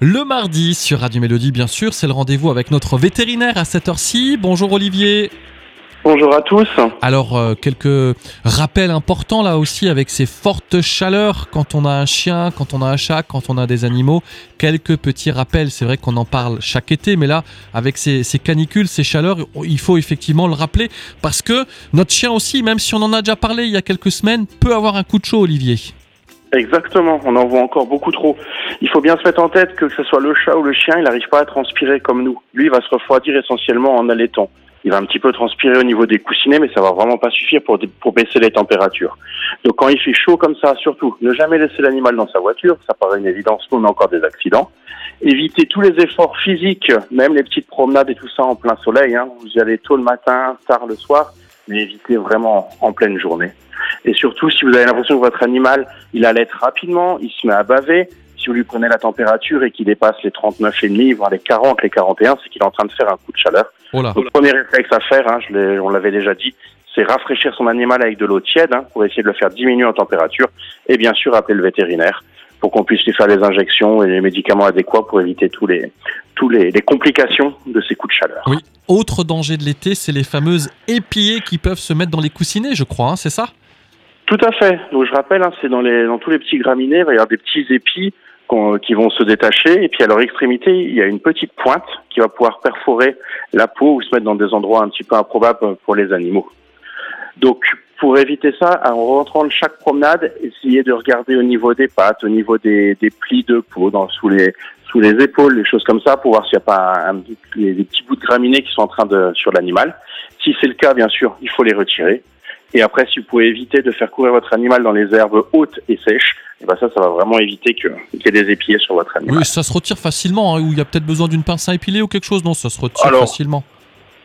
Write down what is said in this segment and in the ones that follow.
Le mardi sur Radio Mélodie, bien sûr, c'est le rendez-vous avec notre vétérinaire à cette heure-ci. Bonjour Olivier. Bonjour à tous. Alors, euh, quelques rappels importants là aussi avec ces fortes chaleurs quand on a un chien, quand on a un chat, quand on a des animaux. Quelques petits rappels, c'est vrai qu'on en parle chaque été, mais là, avec ces, ces, canicules, ces chaleurs, il faut effectivement le rappeler parce que notre chien aussi, même si on en a déjà parlé il y a quelques semaines, peut avoir un coup de chaud, Olivier. Exactement, on en voit encore beaucoup trop. Il faut bien se mettre en tête que ce soit le chat ou le chien, il n'arrive pas à transpirer comme nous. Lui, il va se refroidir essentiellement en allaitant. Il va un petit peu transpirer au niveau des coussinets, mais ça va vraiment pas suffire pour, pour baisser les températures. Donc quand il fait chaud comme ça, surtout, ne jamais laisser l'animal dans sa voiture, ça paraît une évidence, nous on a encore des accidents. Éviter tous les efforts physiques, même les petites promenades et tout ça en plein soleil. Hein. Vous y allez tôt le matin, tard le soir, mais évitez vraiment en pleine journée. Et surtout, si vous avez l'impression que votre animal, il allait rapidement, il se met à baver, si vous lui prenez la température et qu'il dépasse les 39,5, voire les 40, les 41, c'est qu'il est en train de faire un coup de chaleur. Oh Donc, le premier réflexe à faire, hein, je on l'avait déjà dit, c'est rafraîchir son animal avec de l'eau tiède hein, pour essayer de le faire diminuer en température et bien sûr appeler le vétérinaire pour qu'on puisse lui faire les injections et les médicaments adéquats pour éviter tous les, tous les, les complications de ces coups de chaleur. Oui. Autre danger de l'été, c'est les fameuses épillées qui peuvent se mettre dans les coussinets, je crois, hein, c'est ça? Tout à fait. Donc je rappelle, hein, c'est dans, les, dans tous les petits graminées, il va y avoir des petits épis qui vont se détacher et puis à leur extrémité il y a une petite pointe qui va pouvoir perforer la peau ou se mettre dans des endroits un petit peu improbables pour les animaux. Donc pour éviter ça, en rentrant de chaque promenade, essayez de regarder au niveau des pattes, au niveau des, des plis de peau, dans, sous les sous les épaules, les choses comme ça, pour voir s'il n'y a pas un, des, des petits bouts de graminées qui sont en train de sur l'animal. Si c'est le cas, bien sûr, il faut les retirer. Et après, si vous pouvez éviter de faire courir votre animal dans les herbes hautes et sèches, et ben ça, ça va vraiment éviter qu'il y ait des épillés sur votre animal. Oui, ça se retire facilement, hein, ou il y a peut-être besoin d'une pince à épiler ou quelque chose, non Ça se retire Alors, facilement.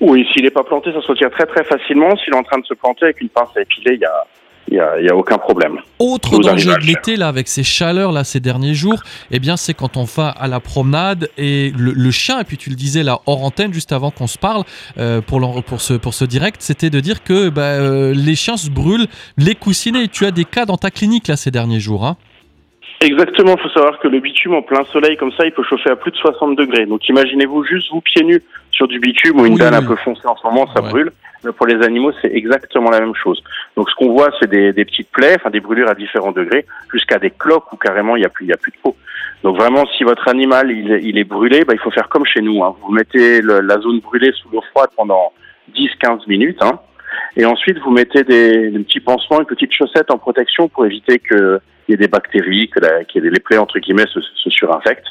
Oui, s'il n'est pas planté, ça se retire très très facilement. S'il est en train de se planter avec une pince à épiler, il y a, il y a, y a, aucun problème. Autre danger de l'été, là, avec ces chaleurs, là, ces derniers jours, eh bien, c'est quand on va à la promenade et le, le, chien, et puis tu le disais là, hors antenne, juste avant qu'on se parle, euh, pour, pour, ce, pour ce direct, c'était de dire que bah, euh, les chiens se brûlent les coussinets. Tu as des cas dans ta clinique, là, ces derniers jours, hein Exactement, il faut savoir que le bitume en plein soleil comme ça, il peut chauffer à plus de 60 degrés. Donc imaginez-vous juste vous pieds nus sur du bitume ou une Oui, dalle oui. un peu foncée en ce moment, ça Ouais. brûle. Mais pour les animaux, c'est exactement la même chose. Donc ce qu'on voit, c'est des, des petites plaies, enfin des brûlures à différents degrés, jusqu'à des cloques où carrément il n'y a plus, y a plus de peau. Donc vraiment, si votre animal il, est- il est brûlé, bah, il faut faire comme chez nous. Hein. Vous mettez le- la zone brûlée sous l'eau froide pendant 10-15 minutes. Hein. Et ensuite, vous mettez des, des petits pansements, une petite chaussette en protection pour éviter qu'il y ait des bactéries, que la, ait les plaies, entre guillemets, se, se surinfectent.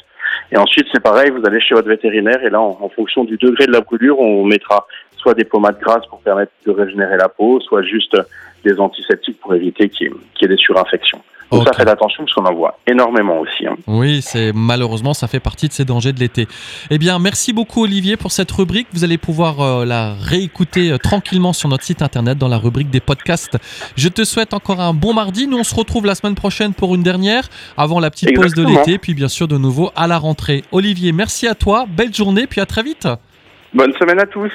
Et ensuite, c'est pareil, vous allez chez votre vétérinaire et là, en, en fonction du degré de la brûlure, on mettra soit des pommades grasses pour permettre de régénérer la peau, soit juste des antiseptiques pour éviter qu'il y ait, qu'il y ait des surinfections. Donc ça, faites attention parce qu'on en voit énormément aussi. Hein. Oui, c'est malheureusement ça fait partie de ces dangers de l'été. Eh bien, merci beaucoup Olivier pour cette rubrique. Vous allez pouvoir euh, la réécouter euh, tranquillement sur notre site internet dans la rubrique des podcasts. Je te souhaite encore un bon mardi. Nous on se retrouve la semaine prochaine pour une dernière avant la petite pause de l'été, puis bien sûr de nouveau à la rentrée. Olivier, merci à toi. Belle journée, puis à très vite. Bonne semaine à tous.